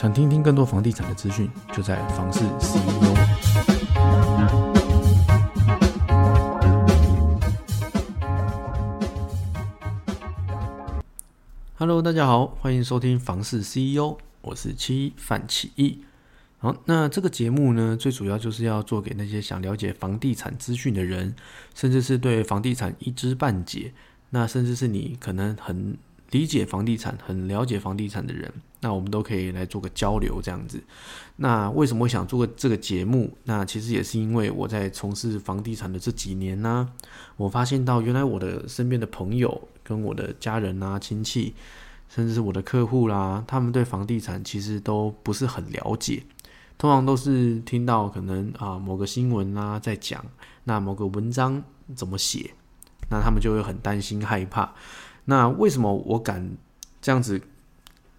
想听听更多房地产的资讯，就在房事 CEO。Hello，大家好，欢迎收听房事 CEO，我是七范启义。好，那这个节目呢，最主要就是要做给那些想了解房地产资讯的人，甚至是对房地产一知半解，那甚至是你可能很理解房地产、很了解房地产的人，那我们都可以来做个交流这样子。那为什么会想做个这个节目？那其实也是因为我在从事房地产的这几年呢，我发现到原来我的身边的朋友、跟我的家人啊、亲戚，甚至是我的客户啦，他们对房地产其实都不是很了解。通常都是听到可能啊某个新闻啊在讲，那某个文章怎么写，那他们就会很担心害怕。那为什么我敢这样子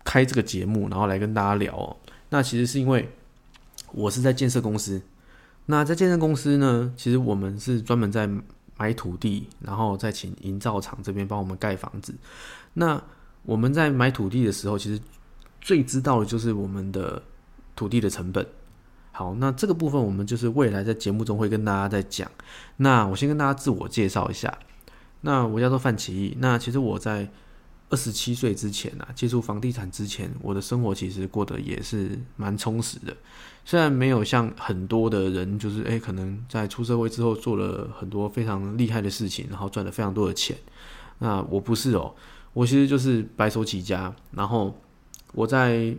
开这个节目，然后来跟大家聊？那其实是因为我是在建设公司。那在建设公司呢，其实我们是专门在买土地，然后再请营造厂这边帮我们盖房子。那我们在买土地的时候，其实最知道的就是我们的。土地的成本，好，那这个部分我们就是未来在节目中会跟大家在讲。那我先跟大家自我介绍一下，那我叫做范奇义。那其实我在二十七岁之前啊，接触房地产之前，我的生活其实过得也是蛮充实的。虽然没有像很多的人，就是诶，可能在出社会之后做了很多非常厉害的事情，然后赚了非常多的钱。那我不是哦，我其实就是白手起家，然后我在。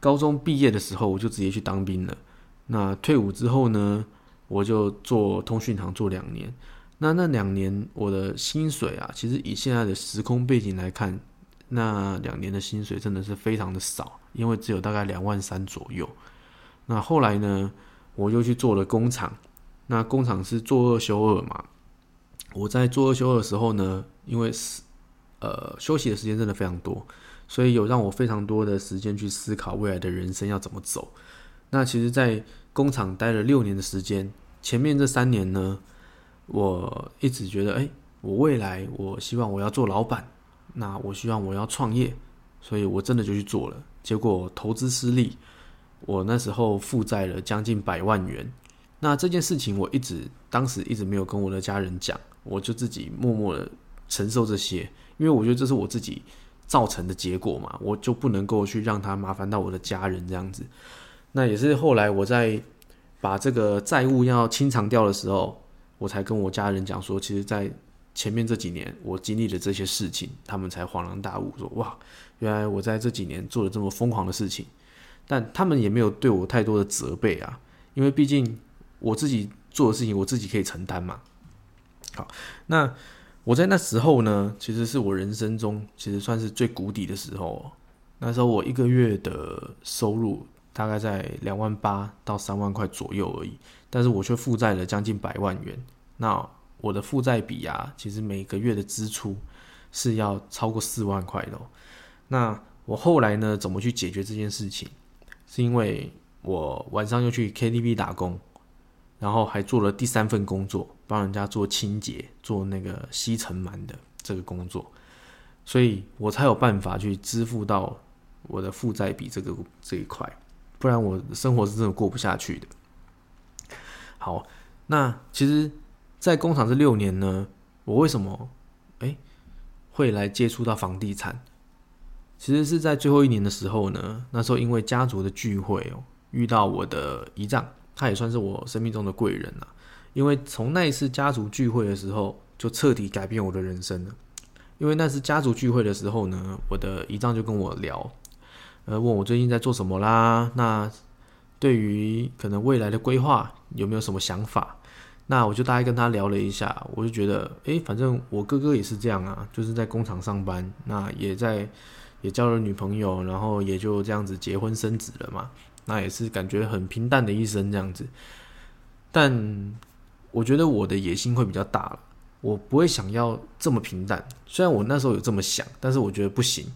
高中毕业的时候，我就直接去当兵了。那退伍之后呢，我就做通讯行做两年。那那两年我的薪水啊，其实以现在的时空背景来看，那两年的薪水真的是非常的少，因为只有大概两万三左右。那后来呢，我又去做了工厂。那工厂是做二休二嘛？我在做二休二的时候呢，因为是呃休息的时间真的非常多。所以有让我非常多的时间去思考未来的人生要怎么走。那其实，在工厂待了六年的时间，前面这三年呢，我一直觉得，哎，我未来我希望我要做老板，那我希望我要创业，所以我真的就去做了。结果投资失利，我那时候负债了将近百万元。那这件事情我一直当时一直没有跟我的家人讲，我就自己默默的承受这些，因为我觉得这是我自己。造成的结果嘛，我就不能够去让他麻烦到我的家人这样子。那也是后来我在把这个债务要清偿掉的时候，我才跟我家人讲说，其实，在前面这几年我经历了这些事情，他们才恍然大悟，说哇，原来我在这几年做了这么疯狂的事情。但他们也没有对我太多的责备啊，因为毕竟我自己做的事情，我自己可以承担嘛。好，那。我在那时候呢，其实是我人生中其实算是最谷底的时候。那时候我一个月的收入大概在两万八到三万块左右而已，但是我却负债了将近百万元。那我的负债比啊，其实每个月的支出是要超过四万块的。那我后来呢，怎么去解决这件事情？是因为我晚上又去 KTV 打工。然后还做了第三份工作，帮人家做清洁，做那个吸尘螨的这个工作，所以我才有办法去支付到我的负债比这个这一块，不然我生活是真的过不下去的。好，那其实，在工厂这六年呢，我为什么哎会来接触到房地产？其实是在最后一年的时候呢，那时候因为家族的聚会哦，遇到我的姨丈。他也算是我生命中的贵人了，因为从那一次家族聚会的时候，就彻底改变我的人生了。因为那次家族聚会的时候呢，我的姨丈就跟我聊，呃，问我最近在做什么啦，那对于可能未来的规划有没有什么想法？那我就大概跟他聊了一下，我就觉得，诶，反正我哥哥也是这样啊，就是在工厂上班，那也在也交了女朋友，然后也就这样子结婚生子了嘛。那也是感觉很平淡的一生这样子，但我觉得我的野心会比较大了，我不会想要这么平淡。虽然我那时候有这么想，但是我觉得不行，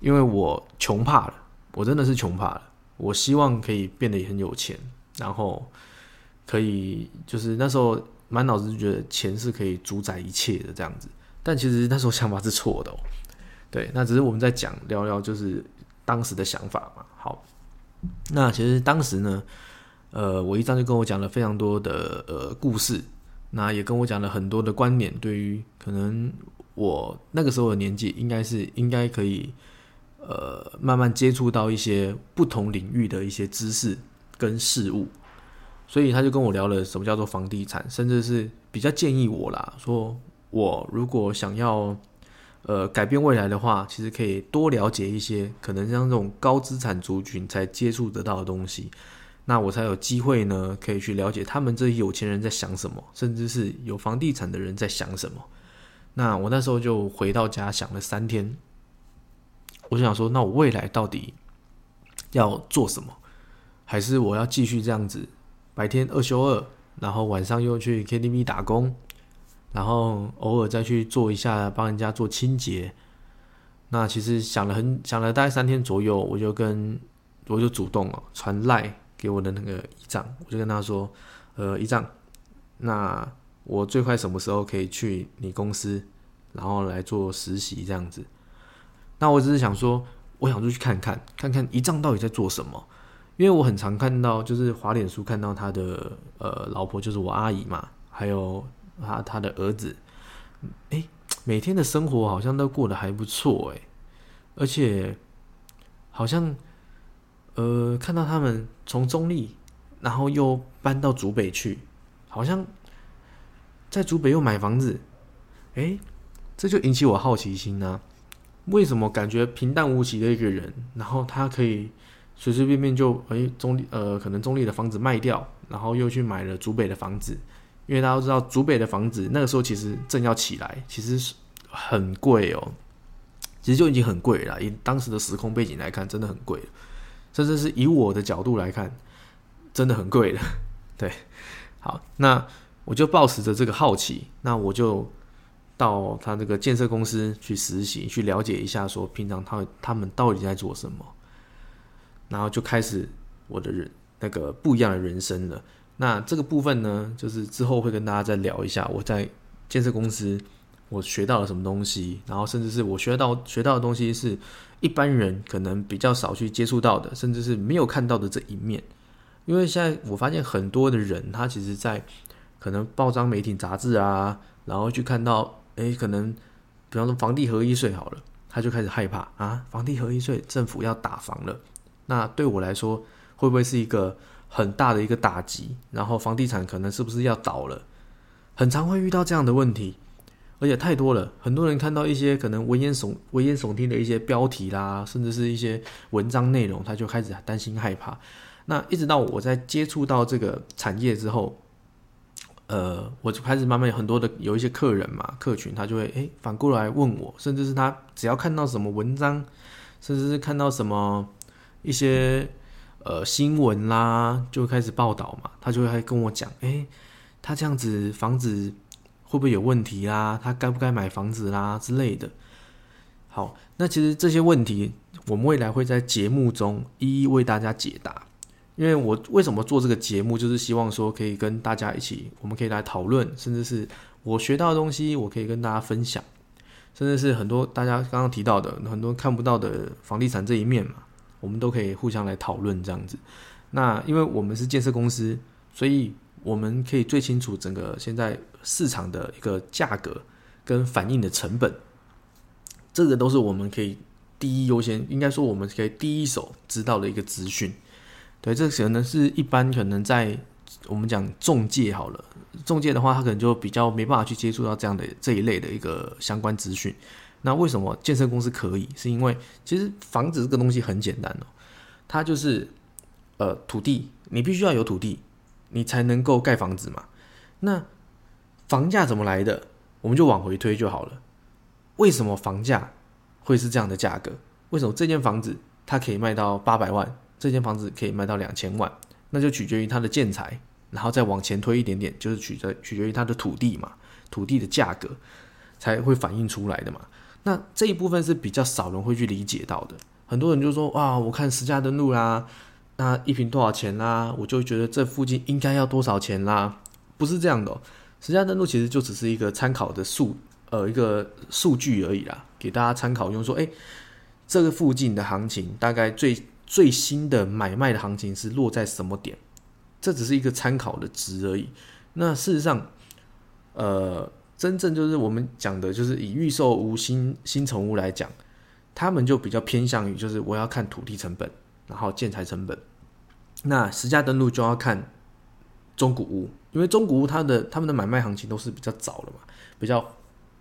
因为我穷怕了，我真的是穷怕了。我希望可以变得也很有钱，然后可以就是那时候满脑子就觉得钱是可以主宰一切的这样子。但其实那时候想法是错的哦。对，那只是我们在讲聊聊，就是当时的想法嘛。好。那其实当时呢，呃，我一张就跟我讲了非常多的呃故事，那也跟我讲了很多的观点，对于可能我那个时候的年纪，应该是应该可以呃慢慢接触到一些不同领域的一些知识跟事物，所以他就跟我聊了什么叫做房地产，甚至是比较建议我啦，说我如果想要。呃，改变未来的话，其实可以多了解一些可能像这种高资产族群才接触得到的东西，那我才有机会呢，可以去了解他们这些有钱人在想什么，甚至是有房地产的人在想什么。那我那时候就回到家想了三天，我就想说，那我未来到底要做什么？还是我要继续这样子，白天二休二，然后晚上又去 KTV 打工？然后偶尔再去做一下，帮人家做清洁。那其实想了很想了大概三天左右，我就跟我就主动了传赖给我的那个姨丈，我就跟他说：“呃，姨丈，那我最快什么时候可以去你公司，然后来做实习这样子？”那我只是想说，我想出去看看，看看姨丈到底在做什么，因为我很常看到，就是华脸书看到他的呃老婆，就是我阿姨嘛，还有。他他的儿子，哎，每天的生活好像都过得还不错哎，而且好像呃看到他们从中立，然后又搬到竹北去，好像在竹北又买房子，哎，这就引起我好奇心啊！为什么感觉平淡无奇的一个人，然后他可以随随便便就诶中立呃可能中立的房子卖掉，然后又去买了竹北的房子？因为大家都知道，竹北的房子那个时候其实正要起来，其实很贵哦。其实就已经很贵了，以当时的时空背景来看，真的很贵。甚至是以我的角度来看，真的很贵的。对，好，那我就抱持着这个好奇，那我就到他这个建设公司去实习，去了解一下，说平常他他们到底在做什么，然后就开始我的人那个不一样的人生了。那这个部分呢，就是之后会跟大家再聊一下我在建设公司我学到了什么东西，然后甚至是我学到学到的东西是一般人可能比较少去接触到的，甚至是没有看到的这一面。因为现在我发现很多的人，他其实在可能报章、媒体、杂志啊，然后去看到，诶，可能比方说房地合一税好了，他就开始害怕啊，房地合一税政府要打房了，那对我来说会不会是一个？很大的一个打击，然后房地产可能是不是要倒了？很常会遇到这样的问题，而且太多了。很多人看到一些可能危言耸危言耸听的一些标题啦，甚至是一些文章内容，他就开始担心害怕。那一直到我在接触到这个产业之后，呃，我就开始慢慢有很多的有一些客人嘛，客群他就会诶反过来问我，甚至是他只要看到什么文章，甚至是看到什么一些。呃，新闻啦，就开始报道嘛，他就会跟我讲，哎，他这样子房子会不会有问题啦？他该不该买房子啦之类的。好，那其实这些问题，我们未来会在节目中一一为大家解答。因为我为什么做这个节目，就是希望说可以跟大家一起，我们可以来讨论，甚至是我学到的东西，我可以跟大家分享，甚至是很多大家刚刚提到的很多看不到的房地产这一面嘛。我们都可以互相来讨论这样子。那因为我们是建设公司，所以我们可以最清楚整个现在市场的一个价格跟反映的成本，这个都是我们可以第一优先，应该说我们可以第一手知道的一个资讯。对，这可能是一般可能在我们讲中介好了，中介的话，他可能就比较没办法去接触到这样的这一类的一个相关资讯。那为什么建设公司可以？是因为其实房子这个东西很简单哦，它就是呃土地，你必须要有土地，你才能够盖房子嘛。那房价怎么来的？我们就往回推就好了。为什么房价会是这样的价格？为什么这间房子它可以卖到八百万，这间房子可以卖到两千万？那就取决于它的建材，然后再往前推一点点，就是取决取决于它的土地嘛，土地的价格才会反映出来的嘛。那这一部分是比较少人会去理解到的，很多人就说哇，我看实价登录啦，那一平多少钱啦，我就觉得这附近应该要多少钱啦，不是这样的，实价登录其实就只是一个参考的数，呃，一个数据而已啦，给大家参考用，说哎，这个附近的行情大概最最新的买卖的行情是落在什么点，这只是一个参考的值而已。那事实上，呃，真正就是我们讲的，就是以预售屋新新成屋来讲，他们就比较偏向于就是我要看土地成本，然后建材成本。那实价登录就要看中古屋，因为中古屋它的他们的买卖行情都是比较早的嘛，比较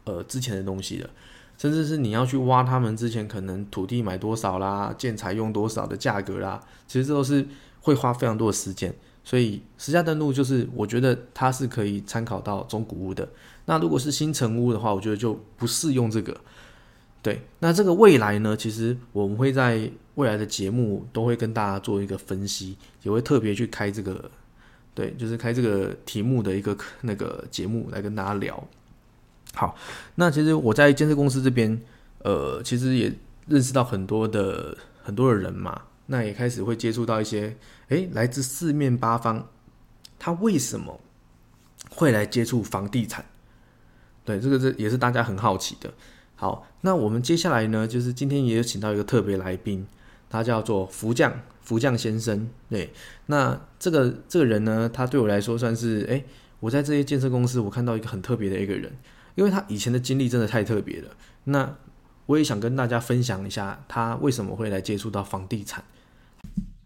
呃之前的东西的，甚至是你要去挖他们之前可能土地买多少啦，建材用多少的价格啦，其实这都是会花非常多的时间，所以实价登录就是我觉得它是可以参考到中古屋的。那如果是新城屋的话，我觉得就不适用这个。对，那这个未来呢，其实我们会在未来的节目都会跟大家做一个分析，也会特别去开这个，对，就是开这个题目的一个那个节目来跟大家聊。好，那其实我在建设公司这边，呃，其实也认识到很多的很多的人嘛，那也开始会接触到一些，诶，来自四面八方，他为什么会来接触房地产？对，这个是也是大家很好奇的。好，那我们接下来呢，就是今天也有请到一个特别来宾，他叫做福将福将先生。对，那这个这个人呢，他对我来说算是，诶，我在这些建设公司，我看到一个很特别的一个人。因为他以前的经历真的太特别了，那我也想跟大家分享一下他为什么会来接触到房地产。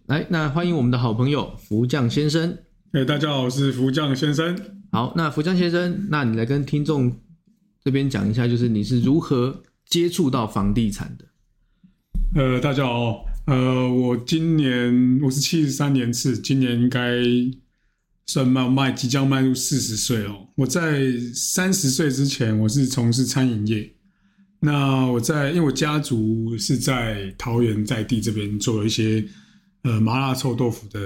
来，那欢迎我们的好朋友福将先生。哎，大家好，我是福将先生。好，那福将先生，那你来跟听众这边讲一下，就是你是如何接触到房地产的？呃，大家好，呃，我今年我是七十三年次，今年应该。算迈迈即将迈入四十岁哦。我在三十岁之前，我是从事餐饮业。那我在，因为我家族是在桃园在地这边做了一些呃麻辣臭豆腐的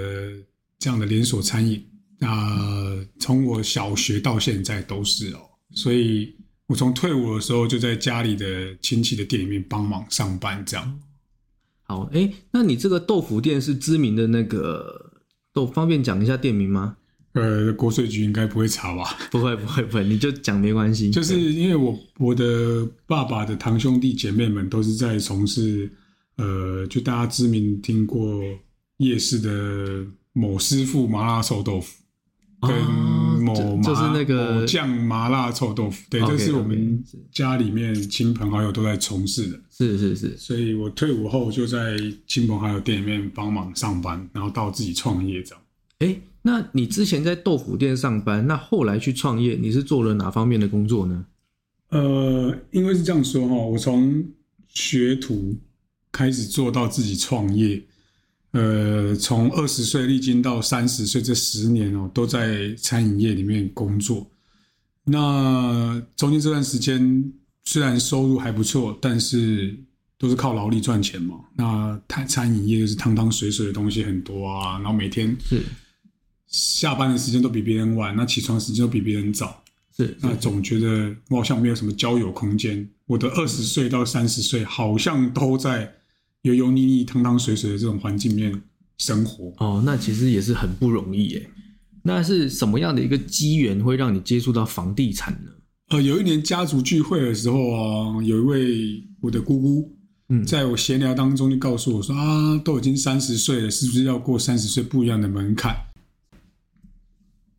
这样的连锁餐饮。那从我小学到现在都是哦，所以我从退伍的时候就在家里的亲戚的店里面帮忙上班这样。好，哎，那你这个豆腐店是知名的那个，豆方便讲一下店名吗？呃，国税局应该不会查吧？不会，不会，不会，你就讲没关系。就是因为我我的爸爸的堂兄弟姐妹们都是在从事，呃，就大家知名听过夜市的某师傅麻辣臭豆腐，跟某就是那个酱麻辣臭豆腐，对，这是我们家里面亲朋好友都在从事的。是是是，所以我退伍后就在亲朋好友店里面帮忙上班，然后到自己创业这样。哎。那你之前在豆腐店上班，那后来去创业，你是做了哪方面的工作呢？呃，因为是这样说哈，我从学徒开始做到自己创业，呃，从二十岁历经到三十岁这十年哦，都在餐饮业里面工作。那中间这段时间虽然收入还不错，但是都是靠劳力赚钱嘛。那餐餐饮业就是汤汤水水的东西很多啊，然后每天是。下班的时间都比别人晚，那起床时间都比别人早，是那总觉得我好像没有什么交友空间。我的二十岁到三十岁好像都在油油腻腻、汤汤水水的这种环境里面生活。哦，那其实也是很不容易耶。那是什么样的一个机缘会让你接触到房地产呢？呃，有一年家族聚会的时候啊，有一位我的姑姑，嗯，在我闲聊当中就告诉我说啊，都已经三十岁了，是不是要过三十岁不一样的门槛？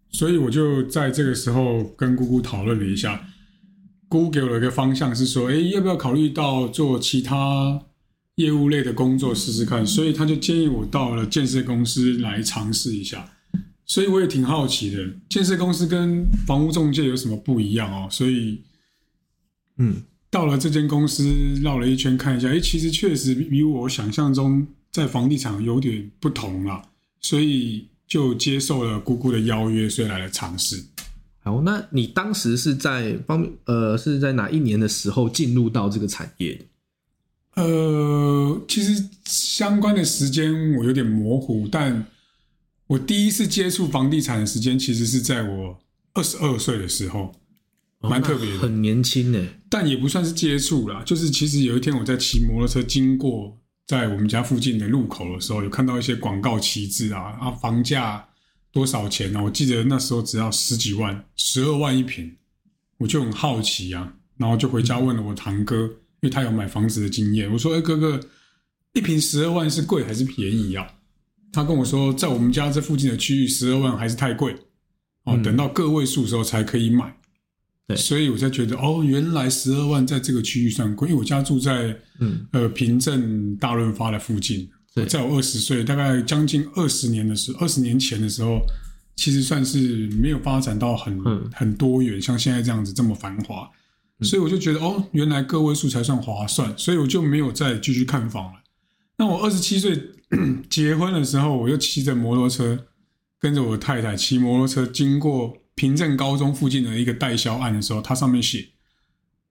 所以我就在这个时候跟姑姑讨论了一下，姑姑给我了一个方向，是说，哎，要不要考虑到做其他业务类的工作试试看？所以他就建议我到了建设公司来尝试一下。所以我也挺好奇的，建设公司跟房屋中介有什么不一样哦？所以，嗯，到了这间公司绕了一圈看一下，哎，其实确实比我想象中在房地产有点不同了，所以。就接受了姑姑的邀约，所以来了尝试。好，那你当时是在方呃是在哪一年的时候进入到这个产业？呃，其实相关的时间我有点模糊，但我第一次接触房地产的时间，其实是在我二十二岁的时候，蛮特别的，很年轻呢，但也不算是接触啦，就是其实有一天我在骑摩托车经过。在我们家附近的路口的时候，有看到一些广告旗帜啊啊，房价多少钱呢？我记得那时候只要十几万，十二万一平，我就很好奇啊，然后就回家问了我堂哥，因为他有买房子的经验。我说：“哎，哥哥，一平十二万是贵还是便宜啊？他跟我说，在我们家这附近的区域，十二万还是太贵哦，嗯等到个位数的时候才可以买。对所以我才觉得哦，原来十二万在这个区域算贵，因为我家住在嗯，呃平镇大润发的附近。我在我二十岁，大概将近二十年的时候，二十年前的时候，其实算是没有发展到很、嗯很多元，像现在这样子这么繁华。所以我就觉得哦，原来个位数才算划算，所以我就没有再继续看房了。那我二十七岁 结婚的时候，我又骑着摩托车跟着我太太骑摩托车经过平镇高中附近的一个代销案的时候，它上面写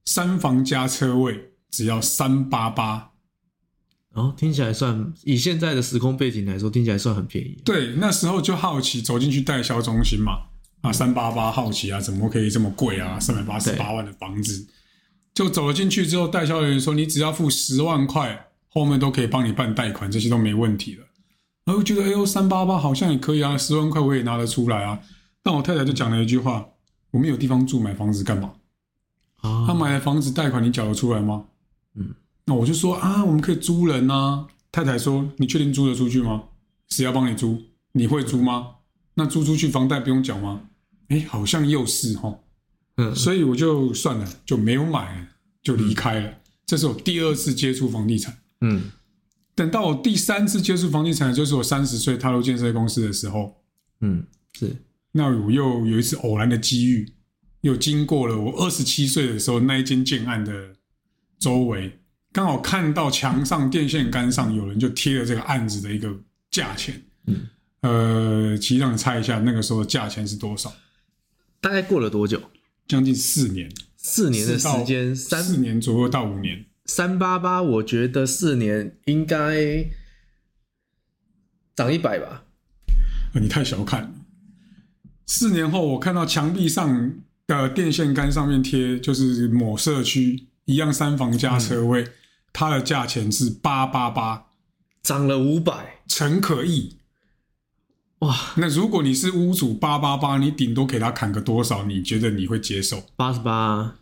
三房加车位只要三八八。然后听起来算以现在的时空背景来说，听起来算很便宜。对，那时候就好奇走进去代销中心嘛，啊，三八八好奇啊，怎么可以这么贵啊？三百八十八万的房子，就走了进去之后，代销人员说你只要付十万块，后面都可以帮你办贷款，这些都没问题了。然后觉得哎呦，三八八好像也可以啊，十万块我也拿得出来啊。但我太太就讲了一句话：我们有地方住，买房子干嘛？啊他买了房子贷款，你缴得出来吗？嗯，那我就说啊，我们可以租人啊。太太说，你确定租得出去吗？谁要帮你租？你会租吗？那租出去房贷不用缴吗？哎，好像又是哈，嗯，所以我就算了，就没有买，就离开了。这是我第二次接触房地产。嗯等到我第三次接触房地产，就是我三十岁踏入建设公司的时候，嗯是那我又有一次偶然的机遇，又经过了我二十七岁的时候那一间建案的周围，刚好看到墙上电线杆上有人就贴了这个案子的一个价钱。嗯，呃，其实让你猜一下，那个时候的价钱是多少？大概过了多久？将近四年，四年的时间，三四年左右到五年。三八八，我觉得四年应该涨一百吧。呃你太小看了。四年后，我看到墙壁上的电线杆上面贴，就是某社区一样三房加车位，它的价钱是八八八，涨了五百，诚可意。哇，那如果你是屋主八八八，你顶多给他砍个多少？你觉得你会接受？八十八，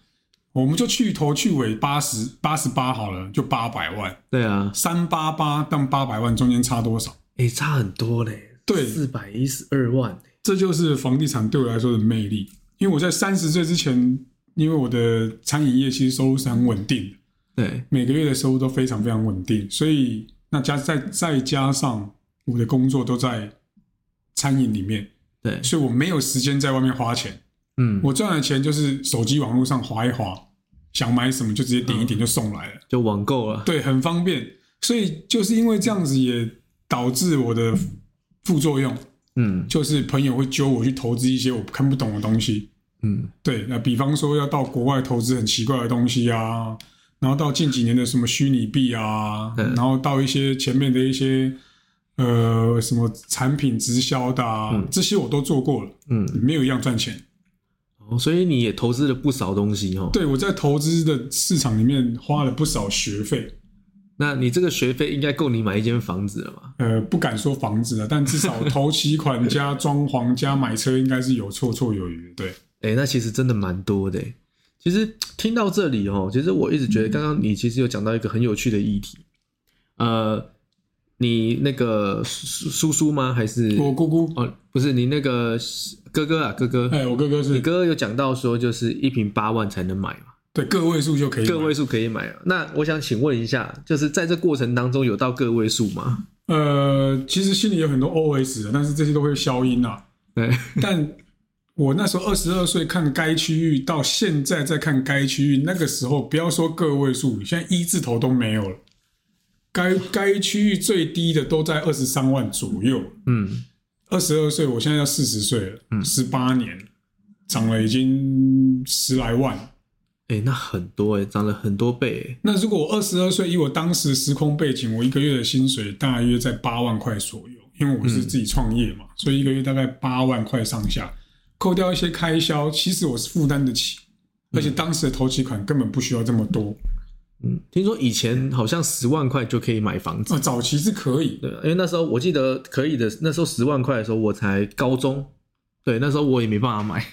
我们就去头去尾八十八十八好了，就八百万。对啊，三八八到八百万中间差多少？哎、差很多嘞，对四百一十二万，这就是房地产对我来说的魅力。因为我在三十岁之前，因为我的餐饮业其实收入是很稳定的，对，每个月的收入都非常非常稳定，所以那加再再加上我的工作都在餐饮里面，对，所以我没有时间在外面花钱。嗯，我赚的钱就是手机网络上划一划，想买什么就直接点一点就送来了，就网购了，对，很方便。所以就是因为这样子，也导致我的副作用，嗯就是朋友会揪我去投资一些我看不懂的东西。嗯，对，那比方说要到国外投资很奇怪的东西啊，然后到近几年的什么虚拟币啊，嗯然后到一些前面的一些呃什么产品直销的啊，嗯这些我都做过了，嗯，没有一样赚钱。哦，所以你也投资了不少东西哦。对我在投资的市场里面花了不少学费，那你这个学费应该够你买一间房子了吧？呃，不敢说房子了，但至少头期款加装潢加买车应该是有绰绰有余。对，哎、那其实真的蛮多的欸。其实听到这里哦，其实我一直觉得，刚刚你其实有讲到一个很有趣的议题，呃，你那个叔叔叔吗？还是我姑姑，哦，不是你那个哥哥啊，哥哥，哎，我哥哥是你是哥哥有讲到说，就是一平八万才能买嘛，对个位数就可以买，个位数可以买啊。那我想请问一下，就是在这过程当中有到个位数吗？呃，其实心里有很多 OS 的，但是这些都会消音啊。对，但我那时候二十二岁看该区域，到现在再看该区域，那个时候不要说个位数，现在一字头都没有了。该该区域最低的都在二十三万左右。嗯，二十二岁，我现在要四十岁了，十八年，涨了已经十来万。哎、那很多哎、涨了很多倍哎、那如果我二十二岁，以我当时时空背景，我一个月的薪水大约在八万块左右，因为我是自己创业嘛，所以一个月大概八万块上下，扣掉一些开销，其实我是负担得起，而且当时的头期款根本不需要这么多，嗯，听说以前好像十万块就可以买房子。啊，早期是可以，对，因为那时候我记得可以的，那时候十万块的时候我才高中，对，那时候我也没办法买，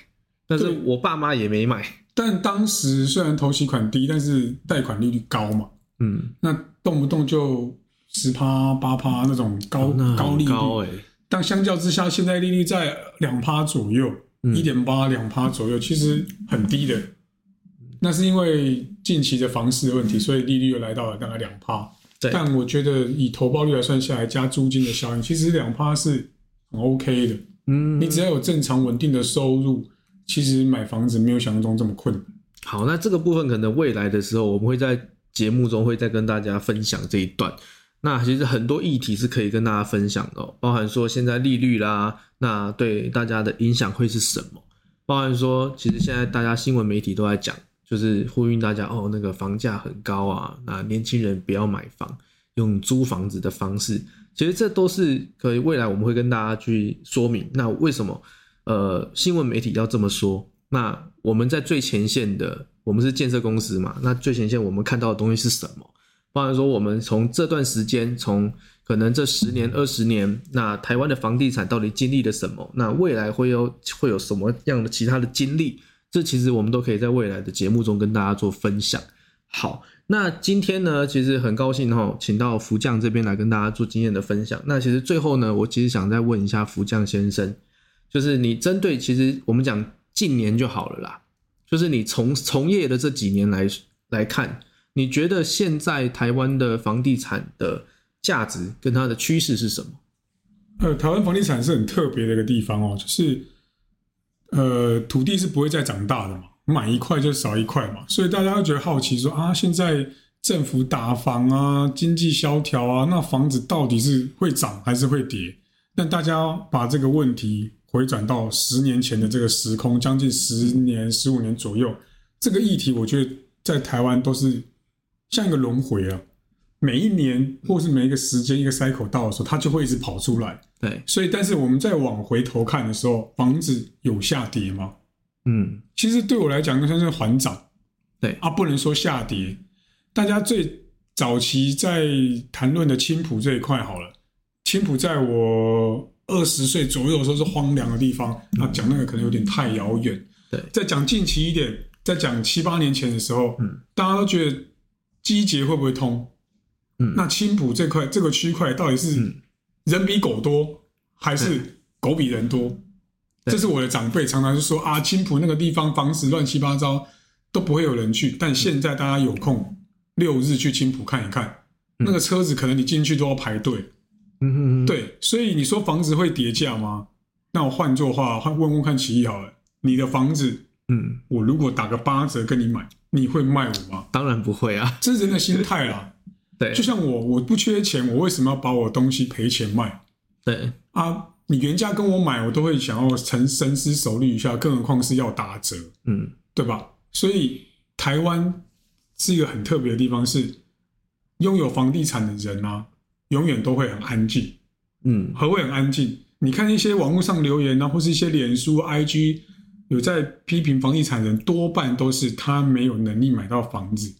但是我爸妈也没买，但当时虽然头期款低，但是贷款利率高嘛，嗯，那动不动就十趴八趴那种高、哦那很高利率，但相较之下，现在利率在两趴左右，嗯一点八两趴左右，其实很低的。那是因为近期的房市的问题，所以利率又来到了大概两趴。但我觉得以投报率来算下来，加租金的效应，其实两趴是很 OK 的。嗯，你只要有正常稳定的收入，其实买房子没有想象中这么困难。好，那这个部分可能未来的时候，我们会在节目中会再跟大家分享这一段。那其实很多议题是可以跟大家分享的、包含说现在利率啦，那对大家的影响会是什么？包含说，其实现在大家新闻媒体都在讲，就是呼吁大家哦，那个房价很高啊，那年轻人不要买房，用租房子的方式，其实这都是可以未来我们会跟大家去说明。那为什么呃新闻媒体要这么说？那我们在最前线的，我们是建设公司嘛，那最前线我们看到的东西是什么？包含说我们从这段时间，从可能这十年、二十年，那台湾的房地产到底经历了什么？那未来会有会有什么样的其他的经历？这其实我们都可以在未来的节目中跟大家做分享。好，那今天呢，其实很高兴哈，请到福将这边来跟大家做经验的分享。那其实最后呢，我其实想再问一下福将先生，就是你针对其实我们讲近年就好了啦，就是你从从业的这几年来来看，你觉得现在台湾的房地产的价值跟它的趋势是什么？呃，台湾房地产是很特别的一个地方哦，就是呃，土地是不会再长大的嘛，买一块就少一块嘛，所以大家会觉得好奇说啊，现在政府打房啊，经济萧条啊，那房子到底是会涨还是会跌？那大家把这个问题回转到十年前的这个时空，将近十年、十五年左右，这个议题我觉得在台湾都是像一个轮回啊。每一年或是每一个时间一个 cycle 到的时候，它就会一直跑出来。对，所以，但是我们再往回头看的时候，房子有下跌吗？嗯，其实对我来讲，算是缓涨。对啊，不能说下跌。大家最早期在谈论的青浦这一块好了，青浦在我二十岁左右的时候是荒凉的地方，啊，讲那个可能有点太遥远。对再讲近期一点，再讲七八年前的时候，嗯，大家都觉得基捷会不会通？嗯那青浦这块这个区块到底是嗯人比狗多，还是狗比人多？对这是我的长辈常常就说啊，青浦那个地方房子乱七八糟，都不会有人去。但现在大家有空六日去青浦看一看，嗯那个车子可能你进去都要排队。嗯哼哼，对，所以你说房子会跌价吗？那我换作话，换问问看奇艺好了，你的房子，嗯，我如果打个八折跟你买，你会卖我吗？当然不会啊，这是人的心态啦。对就，像我，我不缺钱，我为什么要把我东西赔钱卖对，啊？你原价跟我买，我都会想要沉深思熟虑一下，更何况是要打折，嗯，对吧？所以台湾是一个很特别的地方，是拥有房地产的人啊，永远都会很安静。嗯，何谓很安静？你看一些网络上留言啊，或是一些脸书、IG 有在批评房地产人，多半都是他没有能力买到房子，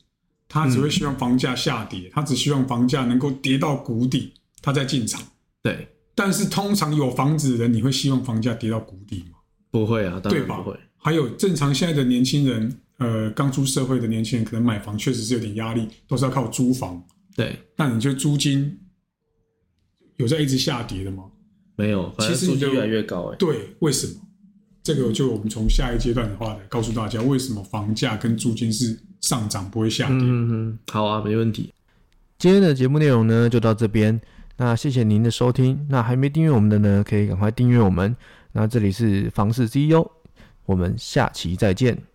他只会希望房价下跌，他只希望房价能够跌到谷底，他再进场。对，但是通常有房子的人，你会希望房价跌到谷底吗？不会啊，当对吧然不会，？还有正常现在的年轻人，呃，刚出社会的年轻人，可能买房确实是有点压力，都是要靠租房。对，那你觉得租金有在一直下跌的吗？没有，反正数据越来越高，哎，对，为什么？这个就我们从下一阶段的话来告诉大家，为什么房价跟租金是上涨不会下跌。嗯嗯嗯，好啊，没问题。今天的节目内容呢就到这边，那谢谢您的收听。那还没订阅我们的呢，可以赶快订阅我们。那这里是房市 CEO，我们下期再见。